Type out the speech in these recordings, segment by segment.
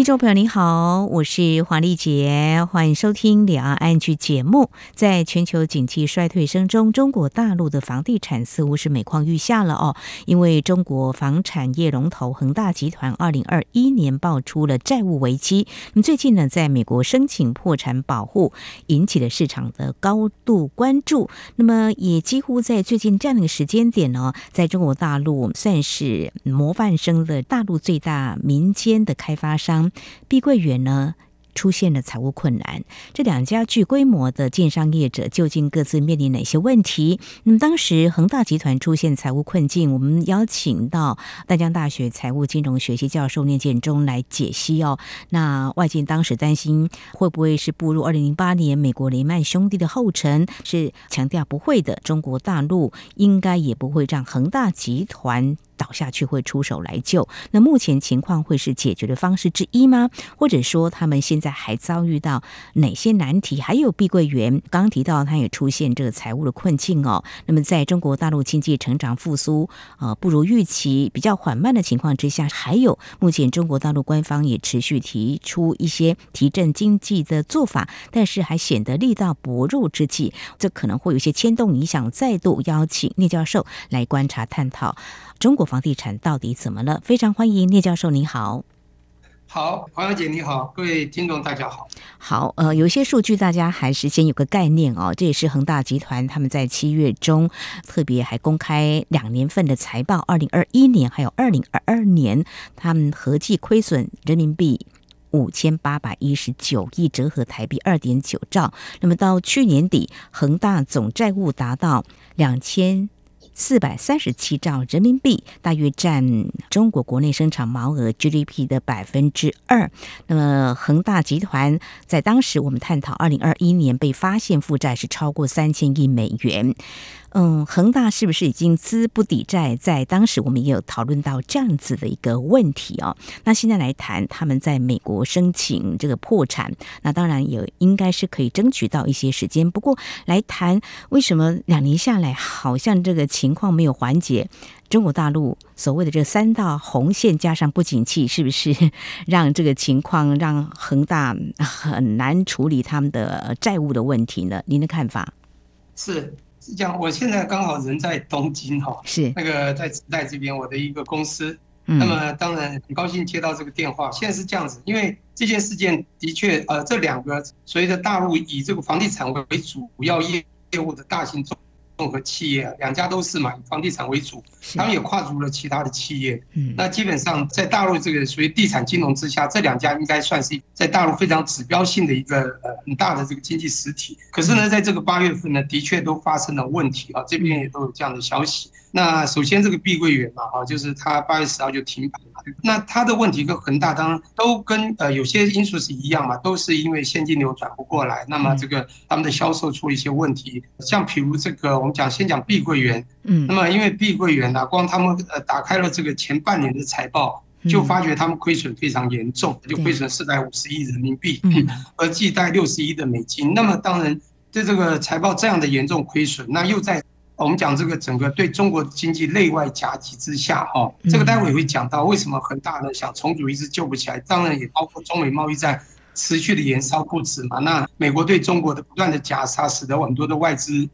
听众朋友您好，我是黄丽杰，欢迎收听两岸 ING 节目。在全球景气衰退声中，中国大陆的房地产似乎是每况愈下了哦。因为中国房产业龙头恒大集团二零二一年爆出了债务危机，那么最近呢，在美国申请破产保护，引起了市场的高度关注。那么也几乎在最近这样的一个时间点呢，在中国大陆算是模范生的大陆最大民间的开发商。碧桂园呢，出现了财务困难，这两家具规模的建商业者究竟各自面临哪些问题？那么当时恒大集团出现财务困境，我们邀请到淡江大学财务金融学系教授聂建中来解析哦。那外界当时担心会不会是步入二零零八年美国雷曼兄弟的后尘？是强调不会的，中国大陆应该也不会让恒大集团。倒下去会出手来救，那目前情况会是解决的方式之一吗？或者说他们现在还遭遇到哪些难题？还有碧桂园刚提到，它也出现这个财务的困境哦。那么在中国大陆经济成长复苏呃不如预期、比较缓慢的情况之下，还有目前中国大陆官方也持续提出一些提振经济的做法，但是还显得力道薄弱之际，这可能会有一些牵动影响。再度邀请聂教授来观察探讨。中国房地产到底怎么了？非常欢迎聂教授，你好。好，黄小姐你好，各位听众大家好。好，呃，有一些数据大家还是先有个概念哦。这也是恒大集团他们在七月中特别还公开两年份的财报，二零二一年还有二零二二年，他们合计亏损人民币五千八百一十九亿，折合台币二点九兆。那么到去年底，恒大总债务达到两千。四百三十七兆人民币，大约占中国国内生产毛额 GDP 的百分之二。那么恒大集团在当时我们探讨，二零二一年被发现负债是超过三千亿美元。嗯，恒大是不是已经资不抵债？在当时我们也有讨论到这样子的一个问题哦。那现在来谈，他们在美国申请这个破产，那当然也应该是可以争取到一些时间。不过来谈，为什么两年下来好像这个情况没有缓解？中国大陆所谓的这三道红线加上不景气，是不是 让这个情况让恒大很难处理他们的债务的问题呢？您的看法？是。是这样，我现在刚好人在东京哈，是那个在时代这边，我的一个公司，那么当然很高兴接到这个电话。现在是这样子，因为这件事件的确，呃，这两个随着大陆以这个房地产为主要业业务的大型中。综合企业两家都是嘛，以房地产为主，他们也跨足了其他的企业。那基本上在大陆这个属于地产金融之下，这两家应该算是在大陆非常指标性的一个呃很大的这个经济实体。可是呢，在这个八月份呢，的确都发生了问题啊，这边也都有这样的消息。那首先这个碧桂园嘛，哈，就是它八月十号就停牌了。那它的问题跟恒大当然都跟呃有些因素是一样嘛，都是因为现金流转不过来。那么这个他们的销售出了一些问题，像比如这个我们讲先讲碧桂园，嗯，那么因为碧桂园呢，光他们呃打开了这个前半年的财报，就发觉他们亏损非常严重，就亏损四百五十亿人民币，嗯，合计大概六十亿的美金。那么当然对这个财报这样的严重亏损，那又在。我们讲这个整个对中国经济内外夹击之下，哈，这个待会会讲到为什么恒大呢想重组一直救不起来，当然也包括中美贸易战持续的延烧不止嘛。那美国对中国的不断的夹杀，使得很多的外资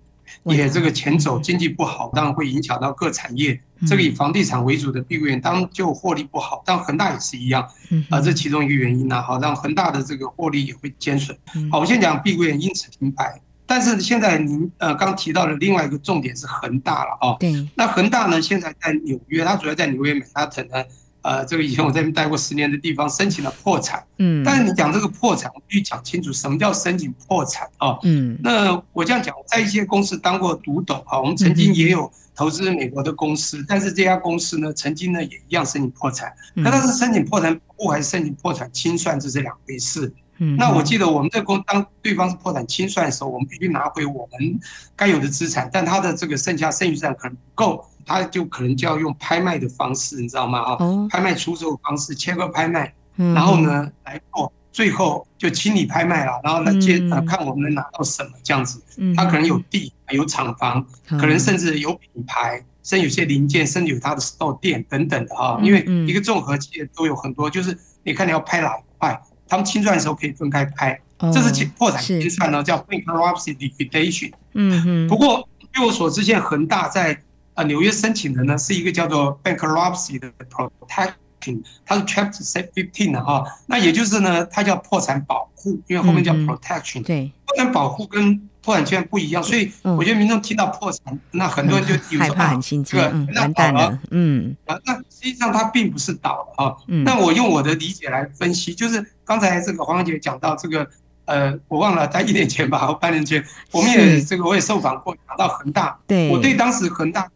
也这个前走，经济不好，当然会影响到各产业。这个以房地产为主的碧桂园当然就获利不好，但恒大也是一样，啊，这其中一个原因呢，好，让恒大的这个获利也会减损。好，我先讲碧桂园因此停牌。但是现在您呃刚提到的另外一个重点是恒大了哦。对。那恒大呢，现在在纽约，它主要在纽约曼哈顿呢，呃，这个以前我在那边待过十年的地方，申请了破产。嗯。但是你讲这个破产，我必须讲清楚什么叫申请破产啊？嗯。那我这样讲，在一些公司当过独董啊，我们曾经也有投资美国的公司，但是这家公司呢，曾经呢也一样申请破产。那它是申请破产保护还是申请破产清算，这是两回事。那我记得我们这公当对方是破产清算的时候，我们必须拿回我们该有的资产，但他的这个剩下剩余资产可能不够，他就可能就要用拍卖的方式，你知道吗？啊，拍卖出售的方式，切割拍卖，嗯、然后呢来做，最后就清理拍卖了，然后来接呃看我们能拿到什么这样子。他可能有地，有厂房，可能甚至有品牌，甚至有些零件，甚至有他的 store 店等等的哈。因为一个综合企业都有很多，就是你看你要拍哪一块，他们清算的时候可以分开拍。这是破产清算呢，叫 bankruptcy liquidation。嗯嗯。不过据我所知，现在恒大在呃纽约申请的呢是一个叫做 bankruptcy 的 protection，它是 Chapter 15的哈。那也就是呢，它叫破产保护，因为后面叫 protection。对。破产保护跟破产券不一样，所以我觉得民众听到破产，那很多人就有害怕、很心惊，完蛋了。嗯。啊，那实际上它并不是倒了啊。嗯。那我用我的理解来分析，就是刚才这个黄姐讲到这个。呃，我忘了，在一年前吧，或半年前，我们也这个我也受访过，讲到恒大，对，我对当时恒大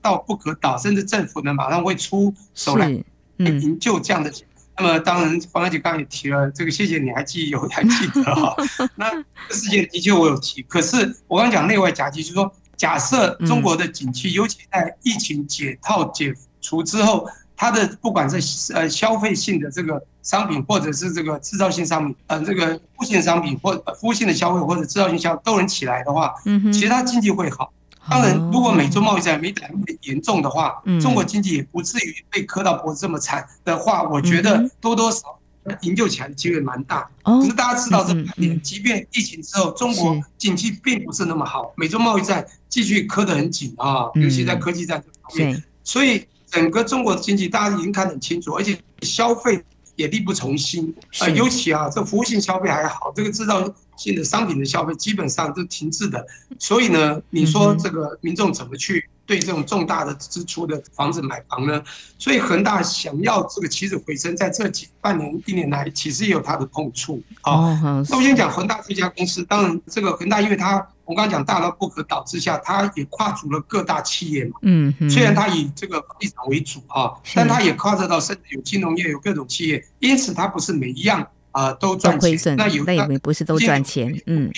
到不可倒，甚至政府呢马上会出手来营救这样的。那么当然，黄小姐刚刚也提了这个，谢谢你还记有还记得哈。那这个事件的确我有提，可是我刚讲内外夹击，就是说假设中国的景气，尤其在疫情解套解除之后。它的不管是呃消费性的这个商品，或者是这个制造性商品，呃这个服务性商品或服务性的消费或者制造性消费都能起来的话，嗯，其他经济会好。当然，如果美洲贸易战没打那么严重的话，中国经济也不至于被磕到脖子这么惨的话，我觉得多多少少营救起来的机会蛮大。可是大家知道这半年，即便疫情之后，中国经济并不是那么好，美洲贸易战继续磕得很紧啊，尤其在科技战这方面，所以。整个中国的经济大家已经看得很清楚，而且消费也力不从心。呃，尤其啊，这服务性消费还好，这个制造性的商品的消费基本上都停滞的。所以呢，你说这个民众怎么去对这种重大的支出的房子买房呢？所以恒大想要这个起死回生，在这几半年一年来，其实也有它的痛处。好，那我先讲恒大这家公司，当然这个恒大，因为它。我刚刚讲大到不可倒之下，它也跨足了各大企业嘛。嗯，虽然它以这个房地产为主啊，但它也跨涉到甚至有金融业，有各种企业，因此它不是每一样啊都赚钱。那有那不是都赚钱？嗯，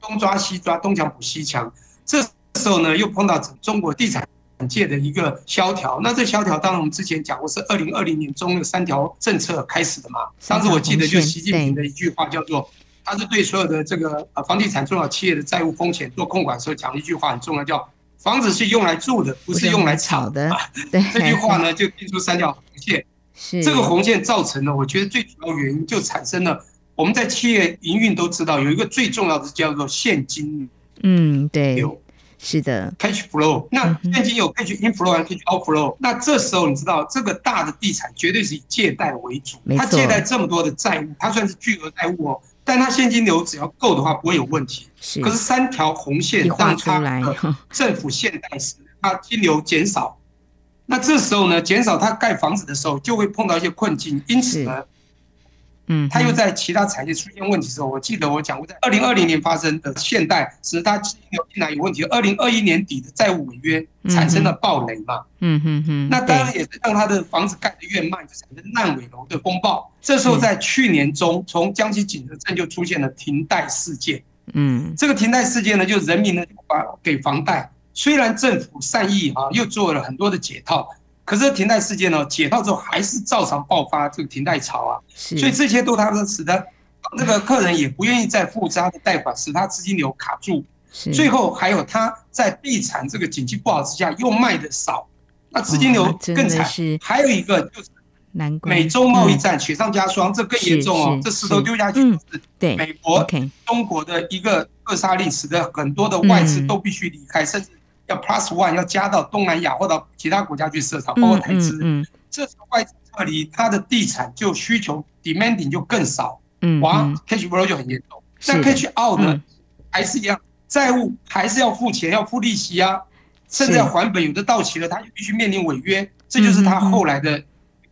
东抓西抓，东墙补西墙。这时候呢，又碰到中国地产界的一个萧条。那这萧条，当然我们之前讲过，是二零二零年中的三条政策开始的嘛。当时我记得就习近平的一句话叫做。他是对所有的这个呃房地产重要企业的债务风险做控管的时候讲了一句话很重要，叫房子是用来住的，不是用来炒的。对，这句话呢 就定出三条红线。是这个红线造成了，我觉得最主要原因就产生了我们在企业营运都知道有一个最重要的叫做现金。嗯，对，有是的，cash flow。那现金有 cash inflow 和 cash outflow。那这时候你知道这个大的地产绝对是以借贷为主，它借贷这么多的债务，它算是巨额债务哦。但它现金流只要够的话，不会有问题。是，可是三条红线当它政府限贷时，它金流减少，那这时候呢，减少他盖房子的时候，就会碰到一些困境。因此呢，嗯，他又在其他产业出现问题的时候，我记得我讲过，在二零二零年发生的限贷，使它金流进来有问题。二零二一年底的债务违约产生了暴雷嘛，嗯哼哼，那当然也是让他的房子盖得越慢，就产生烂尾楼的风暴。这时候在去年中，从江西景德镇就出现了停贷事件。嗯，这个停贷事件呢，就人民呢把给房贷，虽然政府善意啊，又做了很多的解套。可是停贷事件呢，解套之后还是照常爆发这个停贷潮啊，所以这些都他说使得那个客人也不愿意再付他的贷款，使他资金流卡住。最后还有他在地产这个景气不好之下又卖的少，那资金流更惨。还有一个就是美洲贸易战雪上加霜，这更严重哦，这石头丢下去是美国、中国的一个扼杀令，使得很多的外资都必须离开，甚至。要 plus one 要加到东南亚或到其他国家去设厂，包括台资。嗯，嗯，这时候外资撤离，它的地产就需求 demanding 就更少。嗯，哇，cash flow 就很严重。但 cash out 呢，还是一样，债务还是要付钱，要付利息啊，甚至要还本，有的到期了，他就必须面临违约，这就是他后来的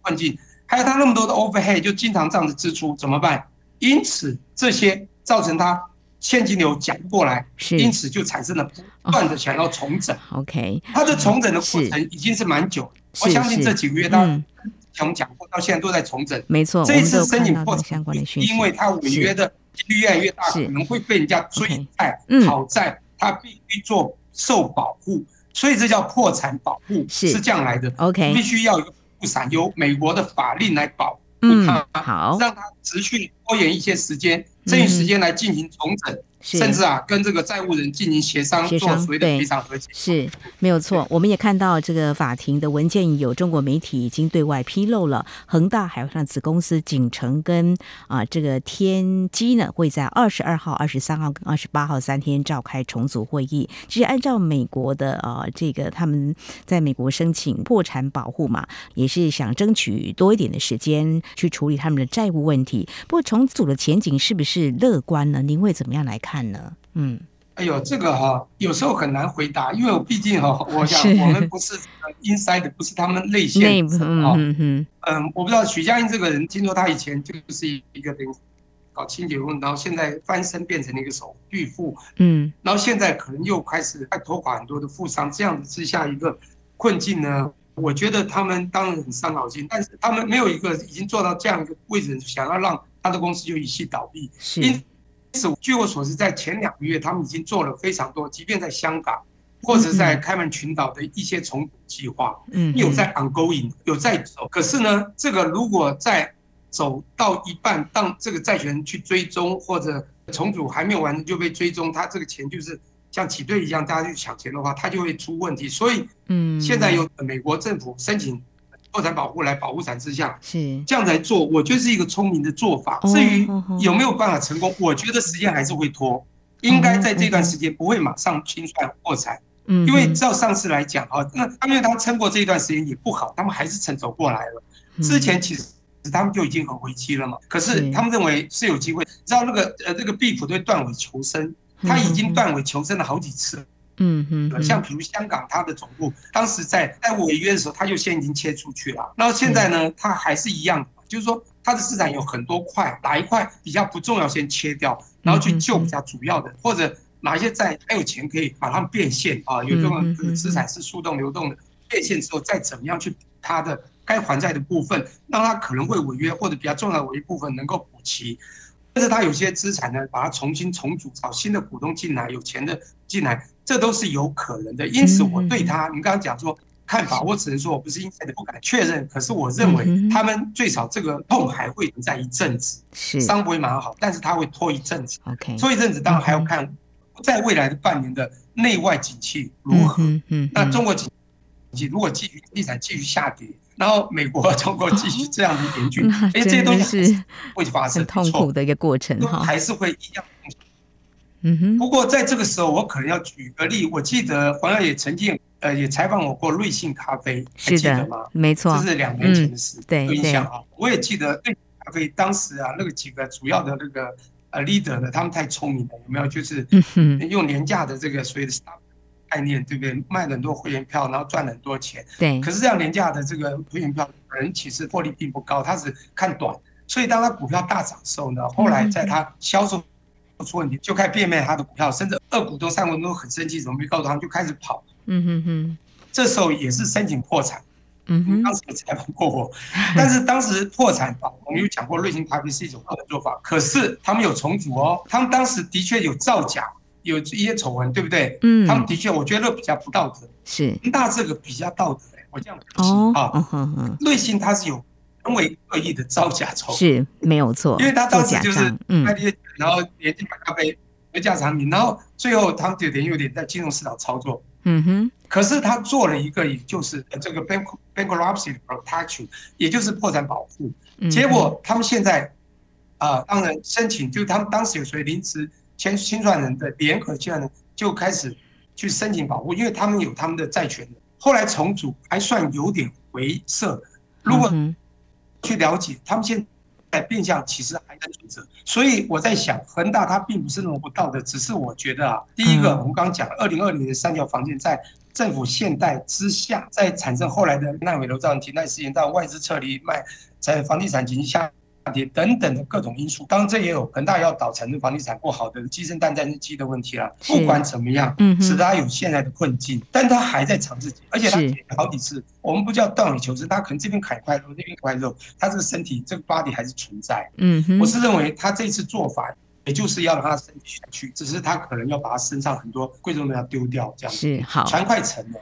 困境。还有他那么多的 overhead，就经常这样子支出怎么办？因此这些造成他。现金流讲不过来，因此就产生了不断的想要重整。OK，它的重整的过程已经是蛮久，我相信这几个月到我们讲过，到现在都在重整。没错，这一次申请破产，因为它违约的几率越来越大，可能会被人家追债、讨债，它必须做受保护，所以这叫破产保护，是。这样来的。OK，必须要有一个保护伞，由美国的法令来保。嗯，好，让他持续拖延一些时间，这一时间来进行重整。甚至啊，跟这个债务人进行协商，协商做赔偿和解是没有错。我们也看到这个法庭的文件，有中国媒体已经对外披露了。恒大海外上子公司景城跟啊这个天基呢，会在二十二号、二十三号跟二十八号三天召开重组会议。其实按照美国的啊这个他们在美国申请破产保护嘛，也是想争取多一点的时间去处理他们的债务问题。不过重组的前景是不是乐观呢？您会怎么样来看？看呢，嗯，哎呦，这个哈，有时候很难回答，因为我毕竟哈，我想我们不是 inside，不是他们内线啊，嗯嗯，我不知道许家印这个人，听说他以前就是一个人搞清洁工，然后现在翻身变成了一个首巨富，嗯，然后现在可能又开始在拖垮很多的富商，这样子之下一个困境呢，我觉得他们当然很伤脑筋，但是他们没有一个已经做到这样一个位置，想要让他的公司就一夕倒闭，是。是，据我所知，在前两个月，他们已经做了非常多，即便在香港或者在开曼群岛的一些重组计划，嗯，有在 ongoing，有在走。可是呢，这个如果在走到一半，当这个债权人去追踪或者重组还没有完就被追踪，他这个钱就是像挤兑一样，大家去抢钱的话，他就会出问题。所以，嗯，现在有美国政府申请。破产保护来保护伞之下，是这样来做，我觉得是一个聪明的做法。至于有没有办法成功，我觉得时间还是会拖，应该在这段时间不会马上清算破产。嗯，因为照上次来讲啊，那他们因为他撑过这一段时间也不好，他们还是撑走过来了。之前其实他们就已经很危机了嘛，可是他们认为是有机会。知道那个呃，这个毕普对断尾求生，他已经断尾求生了好几次。嗯哼，像比如香港，它的总部当时在在违约的时候，它就先已经切出去了。然后现在呢，它还是一样，就是说它的资产有很多块，哪一块比较不重要先切掉，然后去救比较主要的，或者哪一些债还有钱可以把它们变现啊，有这种资产是速动流动的，变现之后再怎么样去它的该还债的部分，让它可能会违约或者比较重要的违约部分能够补齐。但是它有些资产呢，把它重新重组，找新的股东进来，有钱的进来。这都是有可能的，因此我对他，你刚刚讲说看法，我只能说我不是因此的不敢确认。可是我认为他们最少这个痛还会存在一阵子，是伤不会马上好，但是他会拖一阵子。OK，拖一阵子当然还要看在未来的半年的内外景气如何。嗯，那中国景气如果继续地产继续下跌，然后美国中国继续这样的严峻，哎，这些东西是会发生痛苦的一个过程哈，还是会一样。嗯哼，不过在这个时候，我可能要举个例。我记得黄耀也曾经呃也采访我过瑞幸咖啡，还记得吗？没错，这是两年前的事。对，有印象啊。我也记得瑞幸咖啡当时啊，那个几个主要的那个呃 leader 呢，他们太聪明了，有没有？就是用廉价的这个所谓的 star 概念，对不对？卖了很多会员票，然后赚了很多钱。对。可是这样廉价的这个会员票，人其实获利并不高，他是看短。所以当他股票大涨的时候呢，后来在他销售。出问题就开始变卖他的股票，甚至二股东、三股东都很生气，怎么没告诉他们就开始跑。嗯哼哼，这时候也是申请破产。嗯哼，当时也采访过我，但是当时破产吧，我们有讲过瑞幸咖啡是一种好的做法，可是他们有重组哦，他们当时的确有造假，有一些丑闻，对不对？嗯，他们的确，我觉得比较不道德。是，那这个比较道德，我这样讲啊。嗯哼哼，瑞幸它是有。因为恶意的造假丑是没有错，因为他当时就是卖些，然后廉价咖啡、廉价产品，然后最后他们有点有点在金融市场操作。嗯哼。可是他做了一个，也就是这个 bank bankruptcy protection，也就是破产保护。结果他们现在啊，当然申请，就他们当时有属于临时签清算人的联合清算人就开始去申请保护，因为他们有他们的债权。后来重组还算有点回色，如果。去了解，他们现在变相其实还在存着，所以我在想，恒大它并不是那么不道德，只是我觉得啊，第一个我们刚刚讲，二零二零年的三条防线在政府限贷之下，在产生后来的烂尾楼这样停贷事件，到外资撤离卖，在房地产经济下。跌等等的各种因素，当然这也有恒大要倒产的房地产不好的鸡生蛋蛋生鸡的问题了。不管怎么样，嗯，使他有现在的困境，但他还在尝自己，而且他好几次，我们不叫断尾求生，他可能这边砍一块肉，那边一块肉，他这个身体这个 body 还是存在。嗯，我是认为他这次做法也就是要让他身体下去，只是他可能要把他身上很多贵重的要丢掉，这样子是好，船快沉了，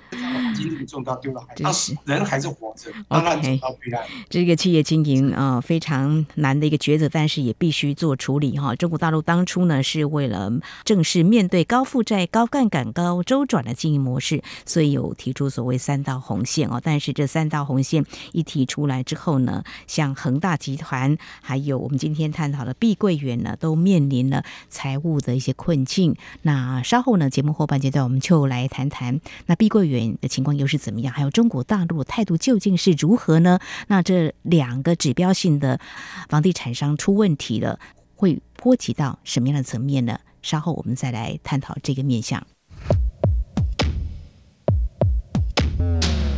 金子重都要丢到海，但是人还是活着，当然走到对岸。这个企业经营啊、呃，非常难的一个抉择，但是也必须做处理哈。中国大陆当初呢，是为了正式面对高负债、高杠杆、高周转的经营模式，所以有提出所谓三道红线哦。但是这三道红线一提出来之后呢，像恒大集团，还有我们今天探讨的碧桂园呢，都面临。临了财务的一些困境，那稍后呢，节目后半阶段我们就来谈谈那碧桂园的情况又是怎么样，还有中国大陆态度究竟是如何呢？那这两个指标性的房地产商出问题了，会波及到什么样的层面呢？稍后我们再来探讨这个面向。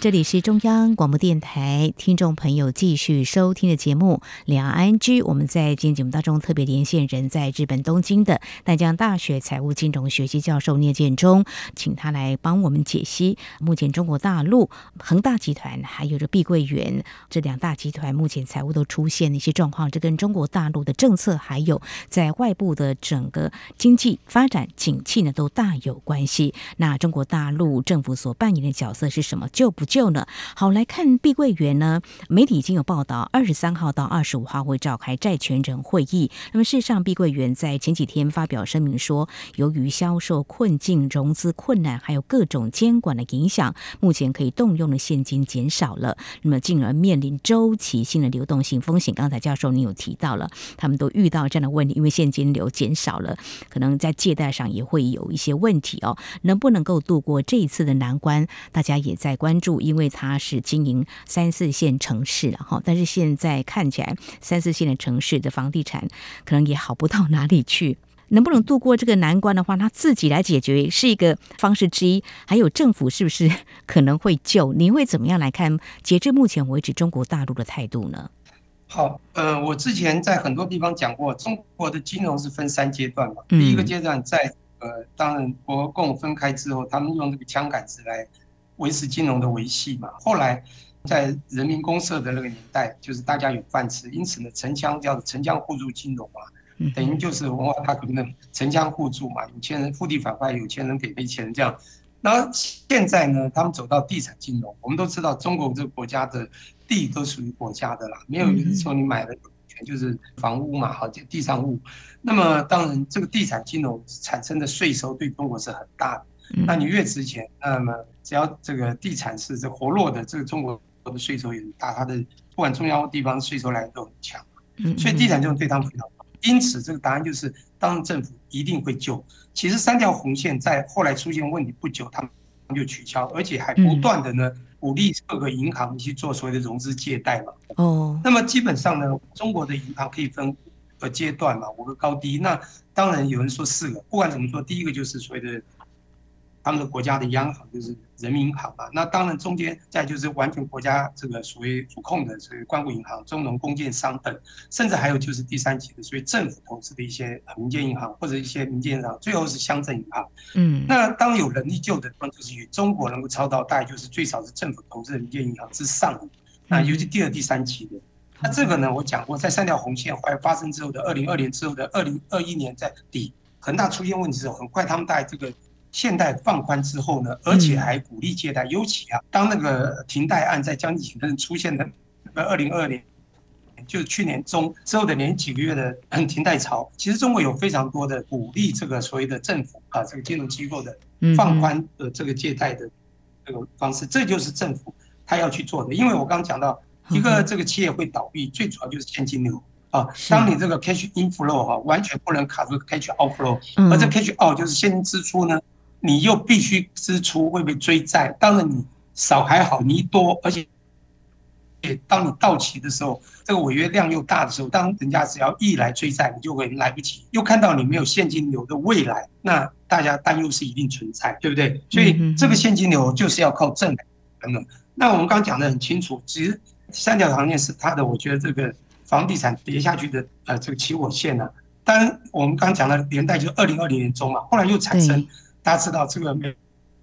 这里是中央广播电台，听众朋友继续收听的节目《两岸 ING》。我们在今天节目当中特别连线人在日本东京的淡江大学财务金融学系教授聂建中，请他来帮我们解析目前中国大陆恒大集团还有着碧桂园这两大集团目前财务都出现的一些状况，这跟中国大陆的政策还有在外部的整个经济发展景气呢都大有关系。那中国大陆政府所扮演的角色是什么？就不就呢？好，来看碧桂园呢，媒体已经有报道，二十三号到二十五号会召开债权人会议。那么事实上，碧桂园在前几天发表声明说，由于销售困境、融资困难，还有各种监管的影响，目前可以动用的现金减少了，那么进而面临周期性的流动性风险。刚才教授你有提到了，他们都遇到这样的问题，因为现金流减少了，可能在借贷上也会有一些问题哦。能不能够度过这一次的难关？大家也在关注。因为它是经营三四线城市了哈，但是现在看起来三四线的城市的房地产可能也好不到哪里去。能不能度过这个难关的话，他自己来解决是一个方式之一。还有政府是不是可能会救？你会怎么样来看？截至目前为止，中国大陆的态度呢？好，呃，我之前在很多地方讲过，中国的金融是分三阶段嘛。第一个阶段在呃，当然国共分开之后，他们用这个枪杆子来。维持金融的维系嘛，后来在人民公社的那个年代，就是大家有饭吃，因此呢，城乡叫做城乡互助金融嘛，等于就是文化大革命的城乡互助嘛，有钱人富地反派，有钱人给没钱人这样。那现在呢，他们走到地产金融，我们都知道中国这个国家的地都属于国家的啦，没有说你买了全就是房屋嘛，好，就地上物。那么当然，这个地产金融产生的税收对中国是很大的。那你越值钱，那么只要这个地产是这活络的，这个中国的税收也很大，它的不管中央地方税收来源都很强，所以地产这种对他们非常好。因此，这个答案就是，当政府一定会救。其实三条红线在后来出现问题不久，他们就取消，而且还不断的呢鼓励各个银行去做所谓的融资借贷嘛。哦，那么基本上呢，中国的银行可以分五个阶段嘛，五个高低。那当然有人说四个，不管怎么说，第一个就是所谓的。他们的国家的央行就是人民银行嘛，那当然中间再就是完全国家这个属于主控的所谓关谷银行、中农工建商等，甚至还有就是第三级的所以政府投资的一些民间银行或者一些民间银行，最后是乡镇银行。嗯，那当有能力救的地方，就是与中国能够超到，大概就是最少是政府投资的民间银行之上的，那尤其第二、第三级的。那这个呢，我讲过，在三条红线发生之后的二零二零之后的二零二一年在底，恒大出现问题之后，很快他们大概这个。现贷放宽之后呢，而且还鼓励借贷，尤其啊，当那个停贷案在将近几出现的，呃，二零二二年，就是去年中之后的连几个月的停贷潮，其实中国有非常多的鼓励这个所谓的政府啊，这个金融机构的放宽的这个借贷的这个方式，这就是政府他要去做的。因为我刚刚讲到，一个这个企业会倒闭，最主要就是现金流啊，当你这个 cash inflow 哈，完全不能卡住 cash outflow，而这 cash out 就是现金支出呢。你又必须支出，会被追债。当然你少还好，你多，而且当你到期的时候，这个违约量又大的时候，当人家只要一来追债，你就会来不及。又看到你没有现金流的未来，那大家担忧是一定存在，对不对？所以这个现金流就是要靠政府等等。那我们刚刚讲的很清楚，其实三条行业是它的，我觉得这个房地产跌下去的呃这个起火线呢、啊。当然我们刚刚讲的年代就是二零二零年中嘛，后来又产生，大家知道这个没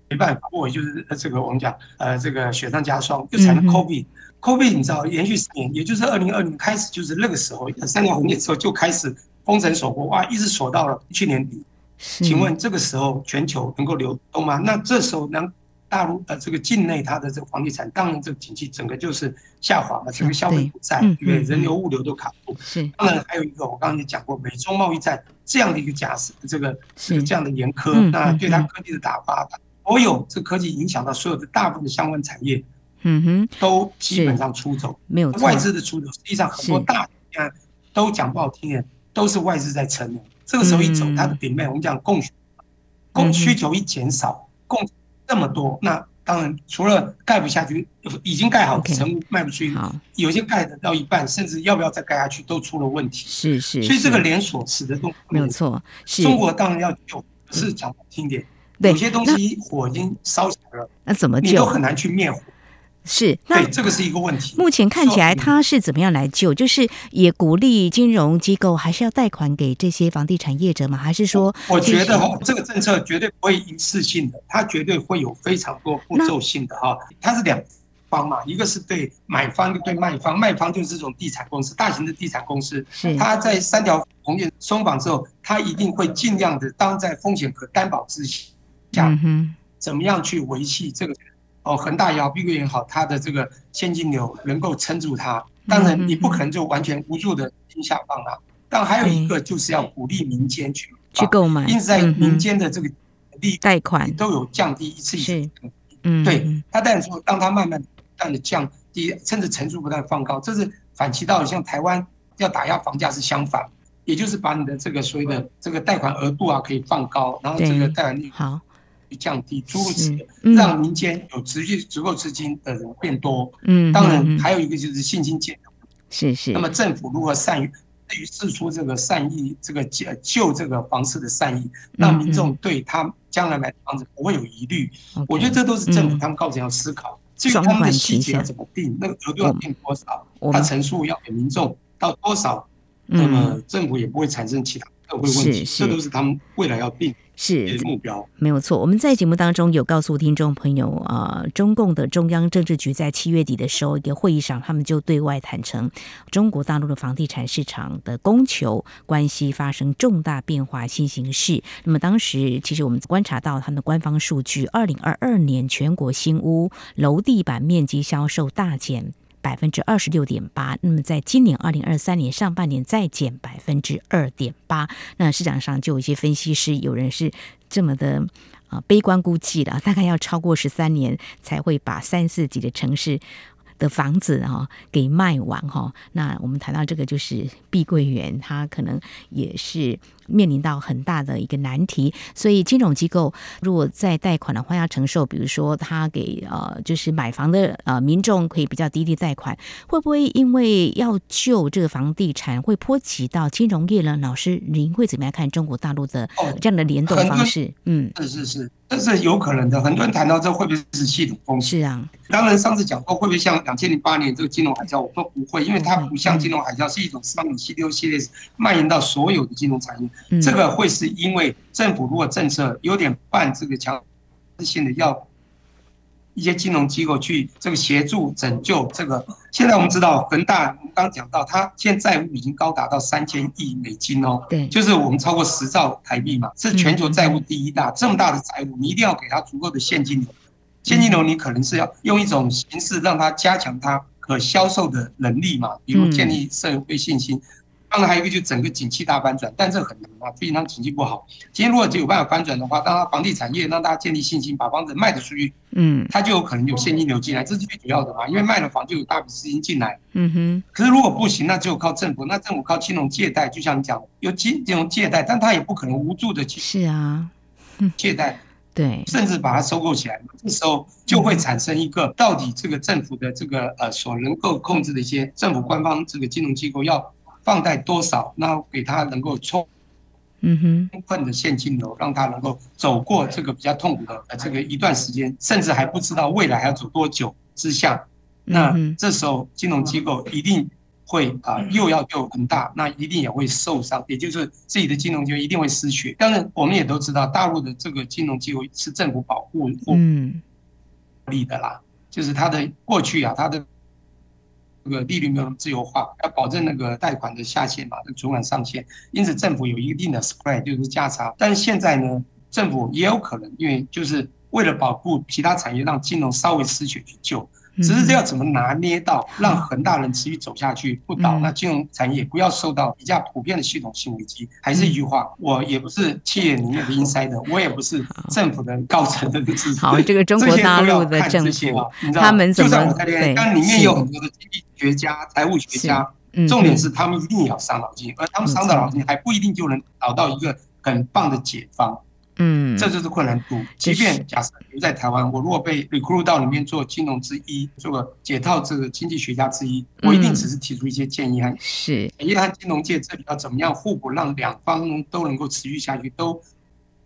没办法，我就是这个我们讲呃这个雪上加霜，又产生 COVID。COVID 你知道连续十年，也就是二零二零开始就是那个时候，三年红利之后就开始封城锁国，哇，一直锁到了去年底。请问这个时候全球能够流动吗？那这时候能大陆呃这个境内它的这个房地产，当然这个景气整个就是下滑嘛，整个消费不在，对不对？人流物流都卡住。是。当然还有一个，我刚刚也讲过，美中贸易战这样的一个假设，这个是这样的严苛，那对它科技的打发，所有这科技影响到所有的大部分的相关产业。嗯哼，都基本上出走，没有外资的出走。实际上很多大家都讲不好听的，都是外资在撑。这个时候一走，它的顶面我们讲供需，供需求一减少，供这么多，那当然除了盖不下去，已经盖好的成屋卖不出去，有些盖的到一半，甚至要不要再盖下去都出了问题。是是，所以这个连锁式的动没有错。中国当然要救，是讲听点，有些东西火已经烧起来了，那怎么救？你都很难去灭火。是，那这个是一个问题。目前看起来，他是怎么样来救？就是也鼓励金融机构还是要贷款给这些房地产业者吗？还是说？我觉得哈，这个政策绝对不会一次性的，它绝对会有非常多步骤性的哈。它是两方嘛，一个是对买方，一个对卖方。卖方就是这种地产公司，大型的地产公司，它在三条红线松绑之后，它一定会尽量的当在风险和担保之下，嗯怎么样去维系这个。哦，恒大也好，碧桂园也好，它的这个现金流能够撑住它。当然，你不可能就完全无助的ทิ้下放啊。但还有一个就是要鼓励民间去去购买，因此在民间的这个利贷款都有降低一次性。嗯，对，他但是说，让它慢慢不断的降低，甚至层数不断放高，这是反其道，像台湾要打压房价是相反，也就是把你的这个所谓的这个贷款额度啊可以放高，然后这个贷款率好。降低诸如此类，让民间有持续足够资金的人变多。嗯，当然还有一个就是信心建设。是是。那么政府如何善于对于释出这个善意，这个救救这个房市的善意，让民众对他将来买房子不会有疑虑。我觉得这都是政府他们高层要思考。至于他们的细节要怎么定，那个额度要定多少，他陈述要给民众到多少，那么政府也不会产生其他社会问题。这都是他们未来要定。是目标没有错。我们在节目当中有告诉听众朋友，啊、呃，中共的中央政治局在七月底的时候一个会议上，他们就对外坦承，中国大陆的房地产市场的供求关系发生重大变化新形势。那么当时其实我们观察到他们的官方数据，二零二二年全国新屋楼地板面积销售大减。百分之二十六点八，那么在今年二零二三年上半年再减百分之二点八，那市场上就有一些分析师，有人是这么的啊悲观估计的，大概要超过十三年才会把三四级的城市的房子哈给卖完哈，那我们谈到这个就是碧桂园，它可能也是面临到很大的一个难题，所以金融机构如果在贷款的话要承受，比如说他给呃就是买房的呃民众可以比较低的贷款，会不会因为要救这个房地产会波及到金融业呢？老师您会怎么样看中国大陆的这样的联动方式？嗯，是是是。这是有可能的，很多人谈到这会不会是系统风险？是啊，当然上次讲过会不会像两千零八年这个金融海啸，我说不会，因为它不像金融海啸是一种商品系列系列蔓延到所有的金融产业，这个会是因为政府如果政策有点办这个强制性的要。一些金融机构去这个协助拯救这个。现在我们知道恒大，我们刚刚讲到，它现在债务已经高达到三千亿美金哦，对，就是我们超过十兆台币嘛，是全球债务第一大。这么大的债务，你一定要给它足够的现金流。现金流你可能是要用一种形式让它加强它可销售的能力嘛，比如建立社会信心。当然还有一个，就整个景气大反转，但这很难啊，毕竟它景气不好。今天如果只有办法翻转的话，当它房地产业让大家建立信心，把房子卖得出去，嗯，它就有可能有现金流进来，这是最主要的嘛。因为卖了房就有大笔资金进来，嗯哼。可是如果不行，那只有靠政府，那政府靠金融借贷，就像你讲，有金金融借贷，但它也不可能无助的去，是啊，借贷。对，甚至把它收购起来，这时候就会产生一个到底这个政府的这个呃所能够控制的一些政府官方这个金融机构要放贷多少，那给他能够充嗯哼充分的现金流，让他能够走过这个比较痛苦的呃这个一段时间，甚至还不知道未来还要走多久之下，那这时候金融机构一定。会啊，又要救很大，那一定也会受伤，也就是自己的金融机构一定会失血。当然，我们也都知道，大陆的这个金融机构是政府保护嗯利的啦，就是它的过去啊，它的这个利率没有自由化，要保证那个贷款的下限嘛，那存款上限，因此政府有一定的 spread，就是价差。但是现在呢，政府也有可能因为就是为了保护其他产业，让金融稍微失血去救。只是这要怎么拿捏到让恒大能持续走下去不倒，那金融产业不要受到比较普遍的系统性危机。还是一句话，我也不是企业里面的 insider，我也不是政府的高层的知识。好，这个中国大陆的政府，他们怎么对？但里面有很多的经济学家、财务学家，重点是他们一定也要伤脑筋，而他们伤的脑筋还不一定就能找到一个很棒的解方。嗯，这就是困难度。即便假设留在台湾，我如果被 recruit 到里面做金融之一，做个解套这个经济学家之一，我一定只是提出一些建议和是，产业和金融界这里要怎么样互补，让两方都能够持续下去，都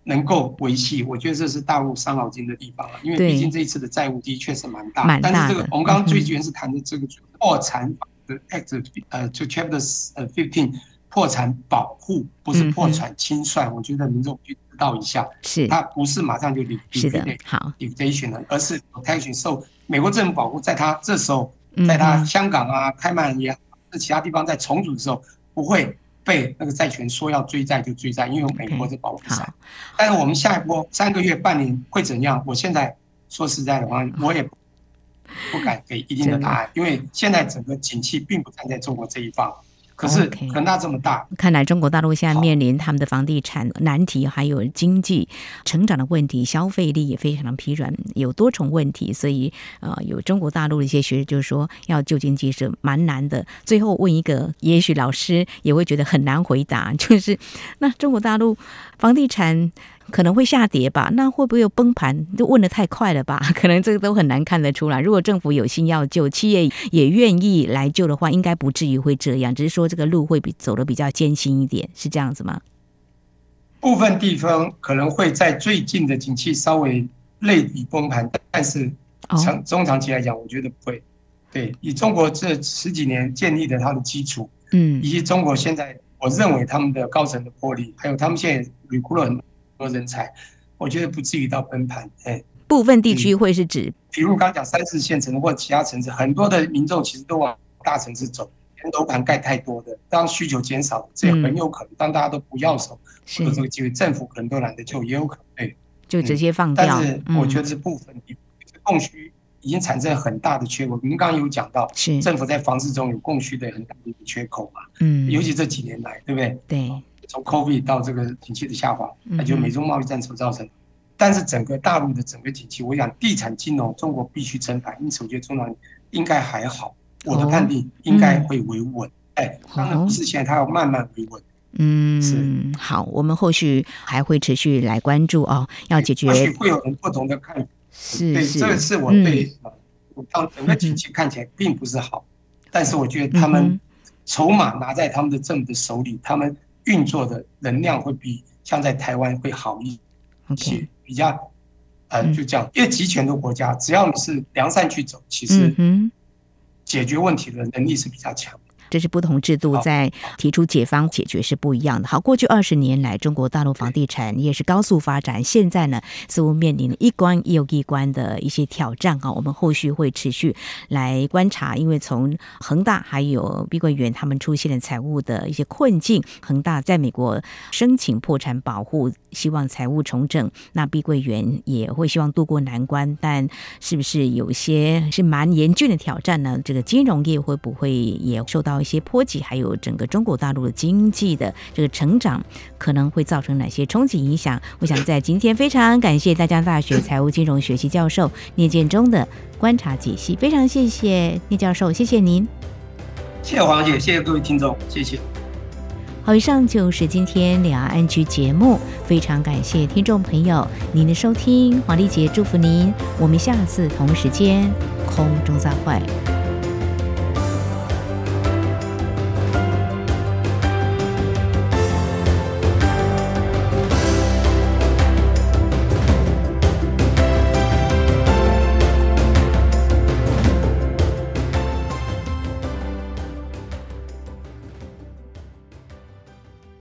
能够维系。我觉得这是大陆伤脑筋的地方了，因为毕竟这一次的债务的确是蛮大。但是这个我们刚刚最原始谈的这个破产法的 Act，呃，就 Chapter 呃 Fifteen 破产保护，不是破产清算。我觉得民众去知道一下，是它不是马上就离是的好 liquidation 了，而是 protection 受美国政府保护，在它这时候，在它香港啊开曼也好，是其他地方在重组的时候，不会被那个债权说要追债就追债，因为有美国是保护伞。但是我们下一波三个月、半年会怎样？我现在说实在的话，我也不敢给一定的答案，因为现在整个景气并不站在中国这一方。可是恒大这么大，okay. 看来中国大陆现在面临他们的房地产难题，还有经济成长的问题，消费力也非常的疲软，有多重问题。所以，呃，有中国大陆的一些学者就是说，要救经济是蛮难的。最后问一个，也许老师也会觉得很难回答，就是那中国大陆房地产。可能会下跌吧？那会不会有崩盘？就问得太快了吧？可能这个都很难看得出来。如果政府有心要救，企业也愿意来救的话，应该不至于会这样。只是说这个路会比走得比较艰辛一点，是这样子吗？部分地方可能会在最近的景气稍微类比崩盘，但是长中长期来讲，我觉得不会。对，以中国这十几年建立的它的基础，嗯，以及中国现在我认为他们的高层的魄力，还有他们现在了很多。人才，我觉得不至于到崩盘。哎，部分地区会是指，比如刚刚讲三四线城市或其他城市，很多的民众其实都往大城市走，楼盘盖太多的，当需求减少，这也很有可能。当大家都不要手，有、嗯、这个机会，政府可能都懒得救，也有可能对，就直接放掉。但是我觉得是部分地区供需已经产生很大的缺口。您刚刚有讲到，是政府在房市中有供需的很大的一个缺口嘛？嗯，尤其这几年来，对不对？对。从 COVID 到这个景气的下滑，那就美中贸易战所造成。但是整个大陆的整个景气，我想地产金融中国必须撑盘，因此我觉得中南应该还好。我的判定应该会维稳。哎，当然不是现在，它要慢慢维稳。嗯，是好，我们后续还会持续来关注哦。要解决，或许会有人不同的看法。是，对，这个是我对。我当整个景气看起来并不是好，但是我觉得他们筹码拿在他们的政府的手里，他们。运作的能量会比像在台湾会好一些，比较呃，就这样，因为集权的国家，只要你是良善去走，其实解决问题的能力是比较强。这是不同制度在提出解方解决是不一样的。好，过去二十年来，中国大陆房地产业是高速发展，现在呢似乎面临了一关又一关的一些挑战啊。我们后续会持续来观察，因为从恒大还有碧桂园他们出现的财务的一些困境，恒大在美国申请破产保护，希望财务重整，那碧桂园也会希望渡过难关，但是不是有些是蛮严峻的挑战呢？这个金融业会不会也受到？一些波及，还有整个中国大陆的经济的这个成长，可能会造成哪些冲击影响？我想在今天非常感谢大江大学财务金融学系教授聂建中的观察解析，非常谢谢聂教授，谢谢您，谢谢黄姐，谢谢各位听众，谢谢。好，以上就是今天两岸 ING 节目，非常感谢听众朋友您的收听，黄丽姐祝福您，我们下次同时间空中再会。